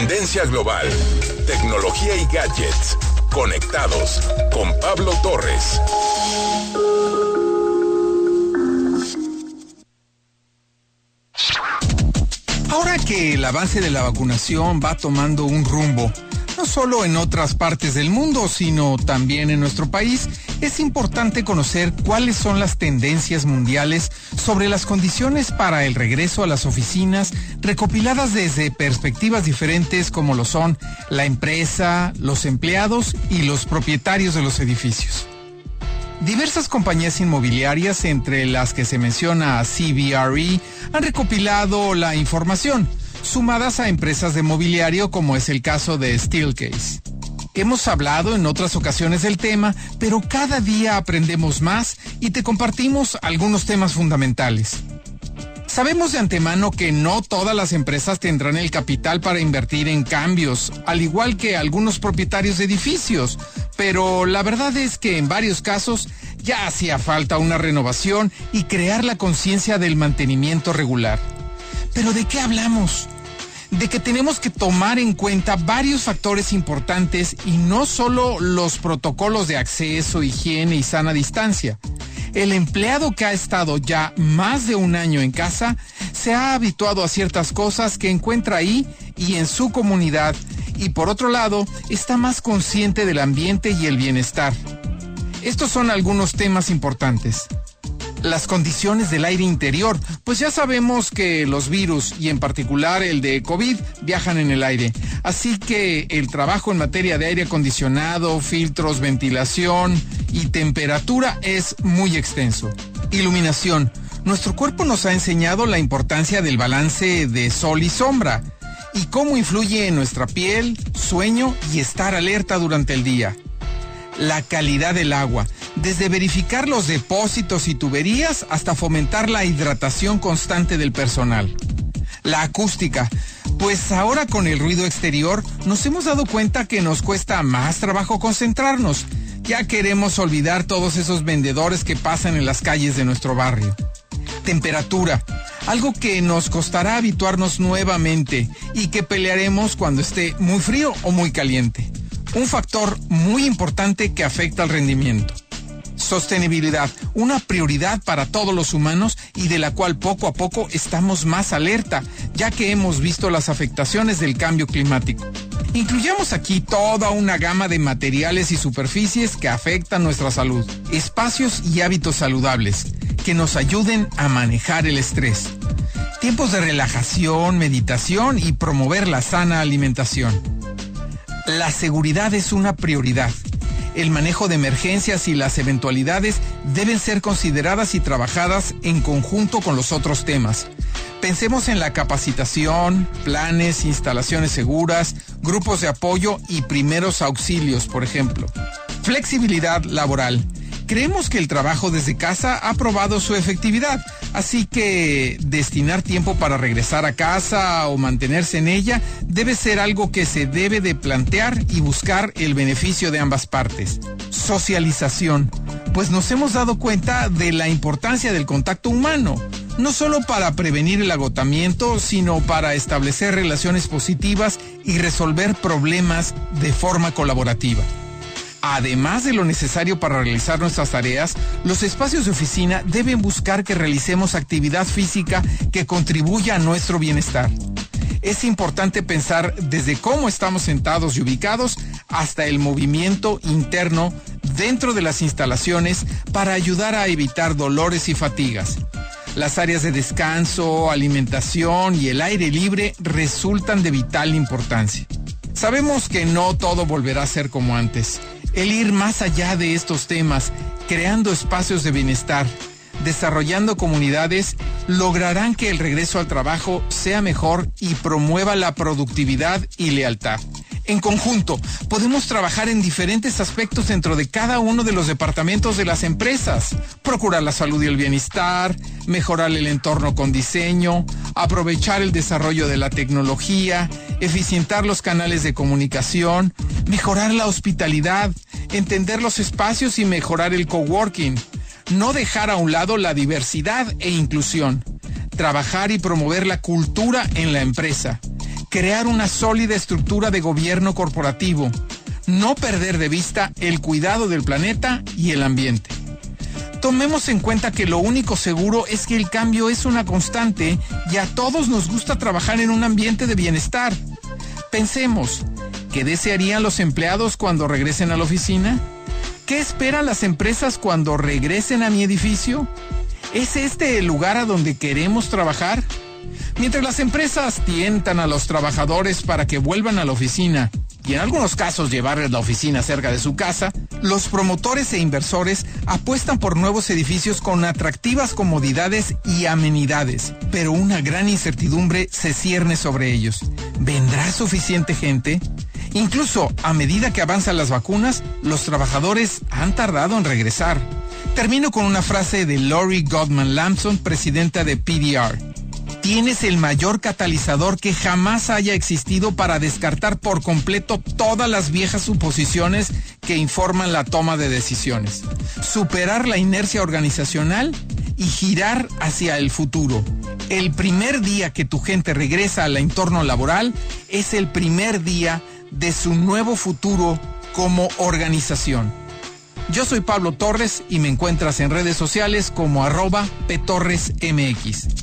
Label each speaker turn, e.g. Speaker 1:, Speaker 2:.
Speaker 1: Tendencia global, tecnología y gadgets. Conectados con Pablo Torres.
Speaker 2: Ahora que el avance de la vacunación va tomando un rumbo, no solo en otras partes del mundo, sino también en nuestro país, es importante conocer cuáles son las tendencias mundiales sobre las condiciones para el regreso a las oficinas, recopiladas desde perspectivas diferentes como lo son la empresa, los empleados y los propietarios de los edificios. Diversas compañías inmobiliarias, entre las que se menciona CBRE, han recopilado la información, sumadas a empresas de mobiliario como es el caso de Steelcase. Hemos hablado en otras ocasiones del tema, pero cada día aprendemos más y te compartimos algunos temas fundamentales. Sabemos de antemano que no todas las empresas tendrán el capital para invertir en cambios, al igual que algunos propietarios de edificios, pero la verdad es que en varios casos ya hacía falta una renovación y crear la conciencia del mantenimiento regular. Pero ¿de qué hablamos? De que tenemos que tomar en cuenta varios factores importantes y no solo los protocolos de acceso, higiene y sana distancia. El empleado que ha estado ya más de un año en casa se ha habituado a ciertas cosas que encuentra ahí y en su comunidad y por otro lado está más consciente del ambiente y el bienestar. Estos son algunos temas importantes las condiciones del aire interior, pues ya sabemos que los virus y en particular el de COVID viajan en el aire. Así que el trabajo en materia de aire acondicionado, filtros, ventilación y temperatura es muy extenso. Iluminación. Nuestro cuerpo nos ha enseñado la importancia del balance de sol y sombra y cómo influye en nuestra piel, sueño y estar alerta durante el día. La calidad del agua desde verificar los depósitos y tuberías hasta fomentar la hidratación constante del personal. La acústica, pues ahora con el ruido exterior nos hemos dado cuenta que nos cuesta más trabajo concentrarnos. Ya queremos olvidar todos esos vendedores que pasan en las calles de nuestro barrio. Temperatura, algo que nos costará habituarnos nuevamente y que pelearemos cuando esté muy frío o muy caliente. Un factor muy importante que afecta al rendimiento. Sostenibilidad, una prioridad para todos los humanos y de la cual poco a poco estamos más alerta, ya que hemos visto las afectaciones del cambio climático. Incluyamos aquí toda una gama de materiales y superficies que afectan nuestra salud, espacios y hábitos saludables que nos ayuden a manejar el estrés, tiempos de relajación, meditación y promover la sana alimentación. La seguridad es una prioridad el manejo de emergencias y las eventualidades deben ser consideradas y trabajadas en conjunto con los otros temas. Pensemos en la capacitación, planes, instalaciones seguras, grupos de apoyo y primeros auxilios, por ejemplo. Flexibilidad laboral. Creemos que el trabajo desde casa ha probado su efectividad, así que destinar tiempo para regresar a casa o mantenerse en ella debe ser algo que se debe de plantear y buscar el beneficio de ambas partes. Socialización, pues nos hemos dado cuenta de la importancia del contacto humano no solo para prevenir el agotamiento, sino para establecer relaciones positivas y resolver problemas de forma colaborativa. Además de lo necesario para realizar nuestras tareas, los espacios de oficina deben buscar que realicemos actividad física que contribuya a nuestro bienestar. Es importante pensar desde cómo estamos sentados y ubicados hasta el movimiento interno dentro de las instalaciones para ayudar a evitar dolores y fatigas. Las áreas de descanso, alimentación y el aire libre resultan de vital importancia. Sabemos que no todo volverá a ser como antes el ir más allá de estos temas, creando espacios de bienestar, desarrollando comunidades, lograrán que el regreso al trabajo sea mejor y promueva la productividad y lealtad. En conjunto, podemos trabajar en diferentes aspectos dentro de cada uno de los departamentos de las empresas. Procurar la salud y el bienestar, mejorar el entorno con diseño, aprovechar el desarrollo de la tecnología, eficientar los canales de comunicación, mejorar la hospitalidad, entender los espacios y mejorar el coworking. No dejar a un lado la diversidad e inclusión. Trabajar y promover la cultura en la empresa crear una sólida estructura de gobierno corporativo, no perder de vista el cuidado del planeta y el ambiente. Tomemos en cuenta que lo único seguro es que el cambio es una constante y a todos nos gusta trabajar en un ambiente de bienestar. Pensemos, ¿qué desearían los empleados cuando regresen a la oficina? ¿Qué esperan las empresas cuando regresen a mi edificio? ¿Es este el lugar a donde queremos trabajar? Mientras las empresas tientan a los trabajadores para que vuelvan a la oficina y en algunos casos llevarles la oficina cerca de su casa, los promotores e inversores apuestan por nuevos edificios con atractivas comodidades y amenidades, pero una gran incertidumbre se cierne sobre ellos. ¿Vendrá suficiente gente? Incluso a medida que avanzan las vacunas, los trabajadores han tardado en regresar. Termino con una frase de Lori Godman Lamson, presidenta de PDR tienes el mayor catalizador que jamás haya existido para descartar por completo todas las viejas suposiciones que informan la toma de decisiones. Superar la inercia organizacional y girar hacia el futuro. El primer día que tu gente regresa al entorno laboral es el primer día de su nuevo futuro como organización. Yo soy Pablo Torres y me encuentras en redes sociales como arroba petorresmx.